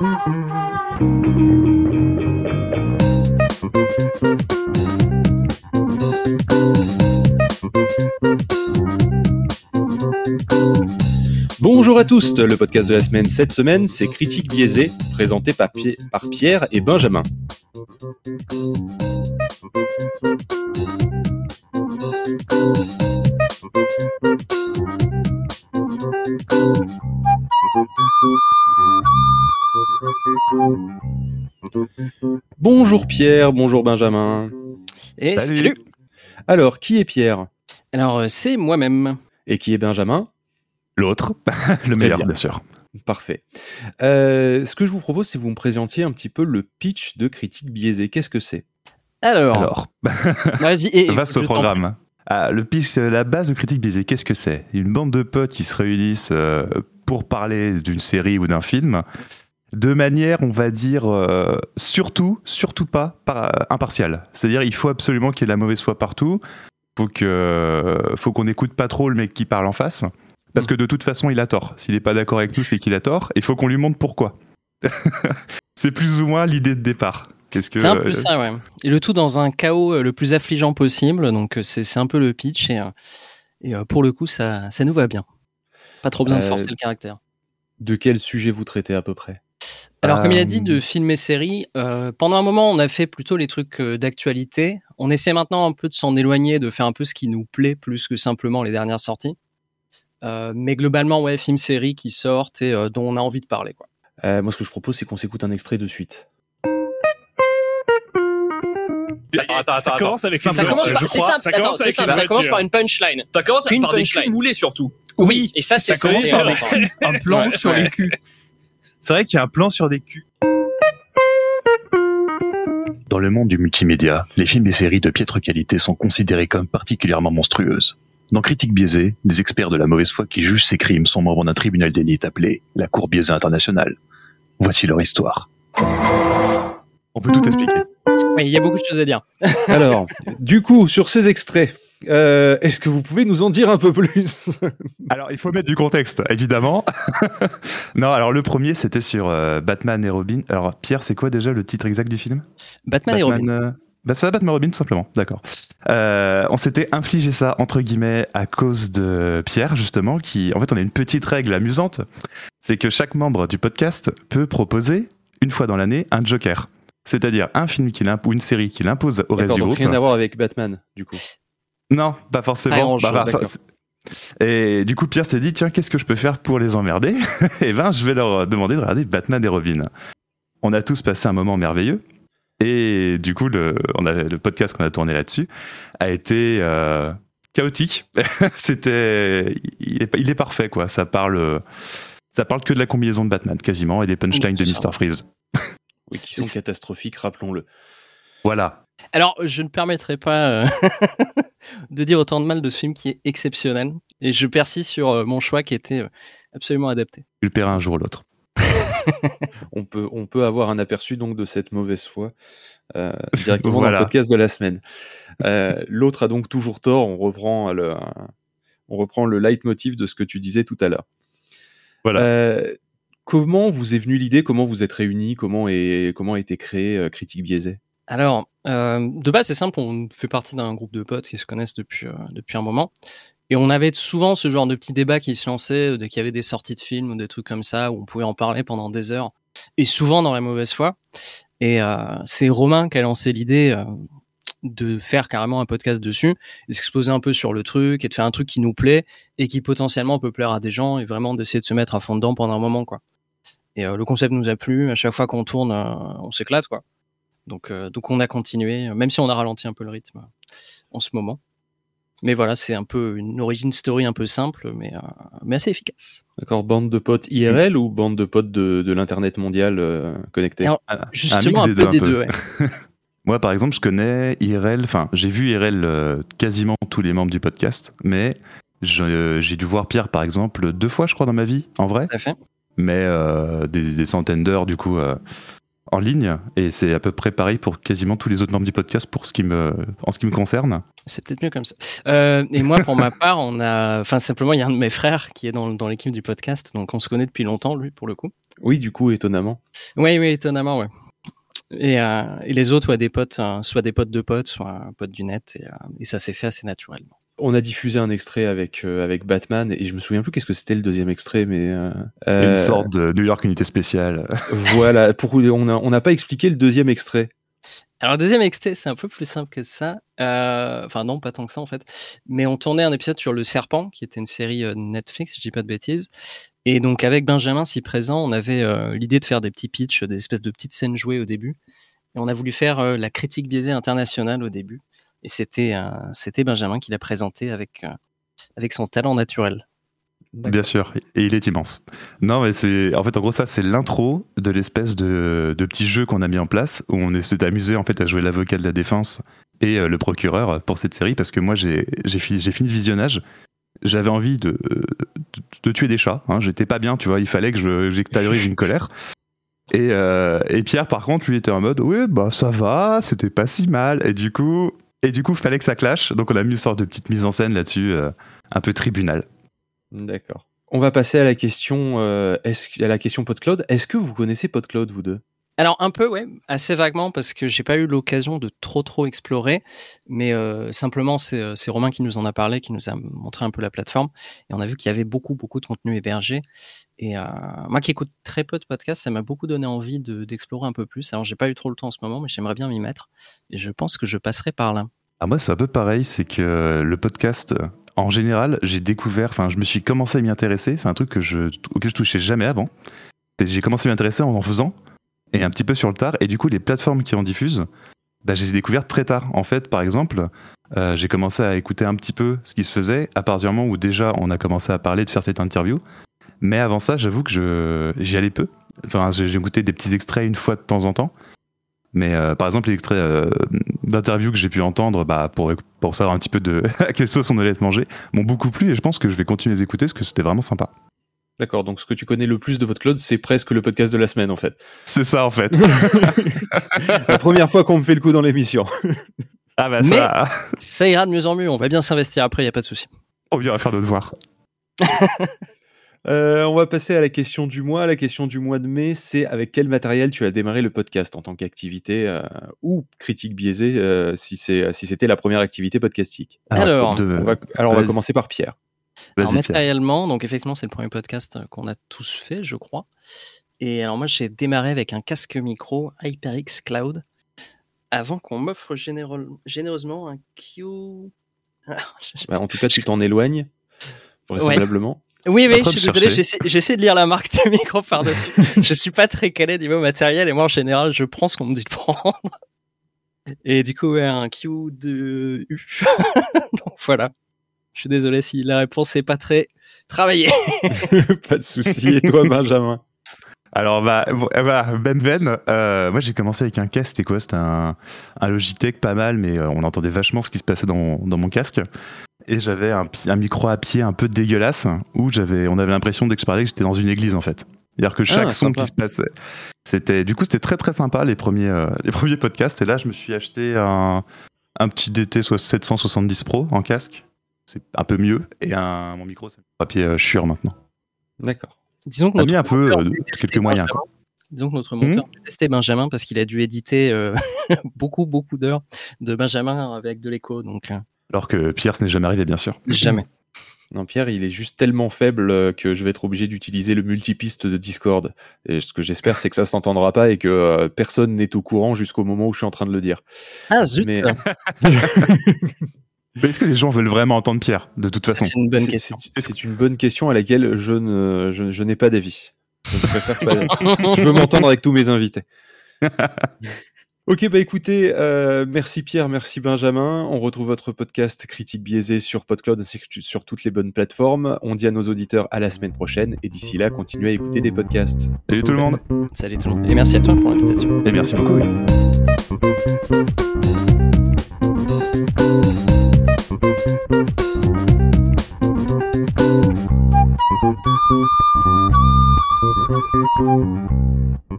Bonjour à tous, le podcast de la semaine cette semaine, c'est Critique biaisée, présenté par, par Pierre et Benjamin. Bonjour Pierre, bonjour Benjamin. Et salut. Alors, qui est Pierre? Alors, euh, c'est moi-même. Et qui est Benjamin? L'autre, le meilleur, bien. sûr. Parfait. Euh, ce que je vous propose, c'est que vous me présentiez un petit peu le pitch de critique biaisée. Qu'est-ce que c'est? Alors, Alors, vas-y. et- vaste programme. Ah, le pitch, euh, la base de critique biaisée, qu'est-ce que c'est? Une bande de potes qui se réunissent euh, pour parler d'une série ou d'un film de manière, on va dire, euh, surtout, surtout pas par, impartiale. C'est-à-dire, il faut absolument qu'il y ait de la mauvaise foi partout. Faut que, faut qu'on n'écoute pas trop le mec qui parle en face, parce que de toute façon, il a tort. S'il n'est pas d'accord avec nous, c'est qu'il a tort. Il faut qu'on lui montre pourquoi. c'est plus ou moins l'idée de départ. Qu'est-ce que C'est un peu ça, ouais. Et le tout dans un chaos euh, le plus affligeant possible. Donc, euh, c'est un peu le pitch. Et, euh, et euh, pour le coup, ça, ça nous va bien. Pas trop besoin de Euh, forcer le caractère. De quel sujet vous traitez à peu près? Alors, comme il a euh, dit, de films et séries, euh, pendant un moment, on a fait plutôt les trucs euh, d'actualité. On essaie maintenant un peu de s'en éloigner, de faire un peu ce qui nous plaît plus que simplement les dernières sorties. Euh, mais globalement, ouais, films, séries qui sortent et euh, dont on a envie de parler. Quoi. Euh, Moi, ce que je propose, c'est qu'on s'écoute un extrait de suite. ça commence avec Ça une commence par, c'est simple, Ça attends, commence avec simple, une ça commence par une punchline. Ça commence Une par des punchline. culs moulés surtout. Oui, et ça, c'est Ça commence par un plan Ouais, sur ouais. les culs. C'est vrai qu'il y a un plan sur des culs. Dans le monde du multimédia, les films et séries de piètre qualité sont considérés comme particulièrement monstrueuses. Dans Critique biaisée, les experts de la mauvaise foi qui jugent ces crimes sont membres d'un tribunal d'élite appelé la Cour biaisée internationale. Voici leur histoire. On peut tout expliquer. Oui, il y a beaucoup de choses à dire. Alors, du coup, sur ces extraits, euh, est-ce que vous pouvez nous en dire un peu plus Alors, il faut mettre du contexte, évidemment. non, alors le premier, c'était sur euh, Batman et Robin. Alors, Pierre, c'est quoi déjà le titre exact du film? Batman, et Robin. euh, bah, c'est Batman et Robin, tout simplement. D'accord. Euh, on s'était infligé ça, entre guillemets, à cause de Pierre, justement, qui... En fait, on a une petite règle amusante. C'est que chaque membre du podcast peut proposer, une fois dans l'année, un joker. C'est-à-dire un film qu'il imp- ou une série qu'il impose au reste du donc groupe. rien à voir avec Batman, du coup. Non, pas forcément. Ah, Bah, bah, et du coup, Pierre s'est dit, tiens, qu'est-ce que je peux faire pour les emmerder Eh ben, je vais leur demander de regarder Batman et Robin. On a tous passé un moment merveilleux. Et du coup, le, on a, le podcast qu'on a tourné là-dessus a été euh, chaotique. C'était, il est, il est parfait, quoi. Ça parle, ça parle que de la combinaison de Batman, quasiment, et des punchlines de. Mr. Freeze. Oui, qui sont catastrophiques, rappelons-le. Voilà. Alors, je ne permettrai pas euh, de dire autant de mal de ce film qui est exceptionnel. Et je persiste sur euh, mon choix qui était euh, absolument adapté. Tu le paieras un jour ou l'autre. On peut, on peut avoir un aperçu donc de cette mauvaise foi euh, directement dans le podcast de la semaine. Euh, L'autre a donc toujours tort. On reprend le, on reprend le leitmotiv de ce que tu disais tout à l'heure. Voilà. Euh, comment vous est venue l'idée? Comment vous êtes réunis? Comment, est, comment a été créé euh, Critique Biaisée? Alors, euh, de base, c'est simple, on fait partie d'un groupe de potes qui se connaissent depuis, euh, depuis un moment. Et on avait souvent ce genre de petits débats qui se lançaient euh, dès qu'il y avait des sorties de films ou des trucs comme ça, où on pouvait en parler pendant des heures. Et souvent dans la mauvaise foi. Et c'est Romain qui a lancé l'idée de faire carrément un podcast dessus, de s'exposer un peu sur le truc, et de faire un truc qui nous plaît, et qui potentiellement peut plaire à des gens, et vraiment d'essayer de se mettre à fond dedans pendant un moment. quoi. Et le concept nous a plu, à chaque fois qu'on tourne, on s'éclate. quoi. Donc, euh, donc on a continué, même si on a ralenti un peu le rythme euh, en ce moment. Mais voilà, c'est un peu une origin story un peu simple, mais, euh, mais assez efficace. D'accord, bande de potes IRL ou bande de potes de, de l'internet mondial euh, connecté? Alors, Un- un Justement, un, mix peu deux, des deux. ouais. Moi, par exemple, je connais IRL, enfin, j'ai vu IRL euh, quasiment tous les membres du podcast, mais euh, j'ai dû voir Pierre, par exemple, deux fois, je crois, dans ma vie, en vrai, Tout à fait. mais euh, des, des centaines d'heures, du coup, euh, en ligne, et c'est à peu près pareil pour quasiment tous les autres membres du podcast pour ce qui me, en ce qui me concerne. C'est peut-être mieux comme ça. Euh, et moi, pour ma part, on a, enfin simplement, il y a un de mes frères qui est dans, dans l'équipe du podcast, donc on se connaît depuis longtemps, lui, pour le coup. Oui, du coup, étonnamment. Oui, oui, étonnamment, ouais. Et, euh, et les autres, ouais, des potes, euh, soit des potes de potes, soit un pote du net, et, euh, et ça s'est fait assez naturellement. On a diffusé un extrait avec, euh, avec Batman, et je me souviens plus qu'est-ce que c'était le deuxième extrait, mais. euh, Une euh, sorte de New York Unité Spéciale. Voilà, pour, on n'a on n'a pas expliqué le deuxième extrait. Alors, le deuxième extrait, c'est un peu plus simple que ça. Euh, Enfin, non, pas tant que ça, en fait. Mais on tournait un épisode sur Le Serpent, qui était une série euh, Netflix, si je dis pas de bêtises. Et donc, avec Benjamin, si présent, on avait euh, l'idée de faire des petits pitchs, des espèces de petites scènes jouées au début. Et on a voulu faire euh, la critique biaisée internationale au début. Et c'était euh, c'était Benjamin qui l'a présenté avec, euh, avec son talent naturel. Bien sûr, et il est immense. Non, mais c'est en fait en gros ça c'est l'intro de l'espèce de, de petit jeu qu'on a mis en place où on s'est amusé en fait à jouer l'avocat de la défense et euh, le procureur pour cette série parce que moi j'ai j'ai fini j'ai fini le visionnage. J'avais envie de, de, de tuer des chats. Hein. J'étais pas bien, tu vois. Il fallait que je- j'extériorise une colère. Et, euh, et Pierre, par contre, lui était en mode, oui, bah ça va, c'était pas si mal. Et du coup, et du coup, fallait que ça clash. Donc on a mis une sorte de petite mise en scène là-dessus, euh, un peu tribunal. D'accord. On va passer à la question, euh, à la question PodCloud. Est-ce que vous connaissez PodCloud, vous deux? Alors un peu, ouais, assez vaguement parce que j'ai pas eu l'occasion de trop trop explorer, mais euh, simplement c'est euh, c'est Romain qui nous en a parlé, qui nous a montré un peu la plateforme et on a vu qu'il y avait beaucoup beaucoup de contenu hébergé. Et euh, moi qui écoute très peu de podcasts, ça m'a beaucoup donné envie de- d'explorer un peu plus. Alors j'ai pas eu trop le temps en ce moment, mais j'aimerais bien m'y mettre et je pense que je passerai par là. Ah, moi, c'est un peu pareil, c'est que le podcast, en général, j'ai découvert, enfin, je me suis commencé à m'y intéresser. C'est un truc que je, auquel je touchais jamais avant. Et J'ai commencé à m'y intéresser en en faisant, et un petit peu sur le tard. Et du coup, les plateformes qui en diffusent, bah, je les ai découvertes très tard. En fait, par exemple, euh, j'ai commencé à écouter un petit peu ce qui se faisait à partir du moment où déjà on a commencé à parler de faire cette interview. Mais avant ça, j'avoue que j'y allais peu. Enfin, j'ai j'ai écouté des petits extraits une fois de temps en temps. Mais euh, par exemple, les extraits euh, d'interviews que j'ai pu entendre bah, pour, pour savoir un petit peu de à quelle sauce on allait être mangé m'ont beaucoup plu et je pense que je vais continuer à les écouter parce que c'était vraiment sympa. D'accord, donc ce que tu connais le plus de PodCloud, c'est presque le podcast de la semaine, en fait. C'est ça en fait. la première fois qu'on me fait le coup dans l'émission. ah bah Mais- ça, Ça ira de mieux en mieux. On va bien s'investir après, y a pas de souci. on ira faire nos devoirs. Euh, on va passer à la question du mois. La question du mois de mai, c'est avec quel matériel tu as démarré le podcast en tant qu'activité euh, ou critique biaisée euh, si c'est si c'était la première activité podcastique? Alors, de- On va- alors on va commencer par Pierre. Alors matériellement, donc effectivement, c'est le premier podcast euh, qu'on a tous fait, je crois. Et alors moi, j'ai démarré avec un casque micro HyperX Cloud avant qu'on m'offre généreusement un Q. Ah, Bah, en tout cas, tu t'en éloignes vraisemblablement. Oui, oui, je de suis désolé, j'essaie de lire la marque du micro par-dessus. je suis pas très calé niveau matériel et moi, en général, je prends ce qu'on me dit de prendre. Et du coup, ouais, un Q2U. donc voilà. Je suis désolé si la réponse n'est pas très travaillée. Pas de souci. Et toi, Benjamin? Alors bah, eh bah, Ben Ben, euh, moi j'ai commencé avec un casque, c'était quoi? C'était un, un Logitech pas mal, mais euh, on entendait vachement ce qui se passait dans, dans mon casque. Et j'avais un, micro à pied un peu dégueulasse, où j'avais, on avait l'impression d'explorer que j'étais dans une église en fait. C'est-à-dire que chaque Ah, son sympa. qui se passait, c'était, du coup c'était très très sympa les premiers, euh, les premiers podcasts. Et là je me suis acheté un, un petit DT soit 770 Pro en casque, c'est un peu mieux, et un, mon micro c'est un papier euh, Shure maintenant. D'accord. Disons que On a mis un peu monteur euh, quelques moyens. Benjamin. quoi. Disons que notre monteur détestait Benjamin parce qu'il a dû éditer euh, beaucoup, beaucoup d'heures de Benjamin avec de l'écho. Donc, Alors que Pierre, ce n'est jamais arrivé bien sûr. jamais. Non, Pierre, il est juste tellement faible que je vais être obligé d'utiliser le multipiste de Discord. Et ce que j'espère, c'est que ça s'entendra pas et que euh, personne n'est au courant jusqu'au moment où je suis en train de le dire. Ah, zut Mais- Mais est-ce que les gens veulent vraiment entendre Pierre, de toute façon C'est une bonne C'est- question. c'est- C'est une bonne question à laquelle je ne, je, je n'ai pas d'avis. Je, préfère pas- je veux m'entendre avec tous mes invités. Ok, bah écoutez, euh, merci Pierre, merci Benjamin. On retrouve votre podcast Critique biaisée sur PodCloud ainsi que sur toutes les bonnes plateformes. On dit à nos auditeurs à la semaine prochaine et d'ici là, continuez à écouter des podcasts. Salut tout le monde Salut tout le monde. Et merci à toi pour l'invitation. et merci beaucoup. oui. Thank you.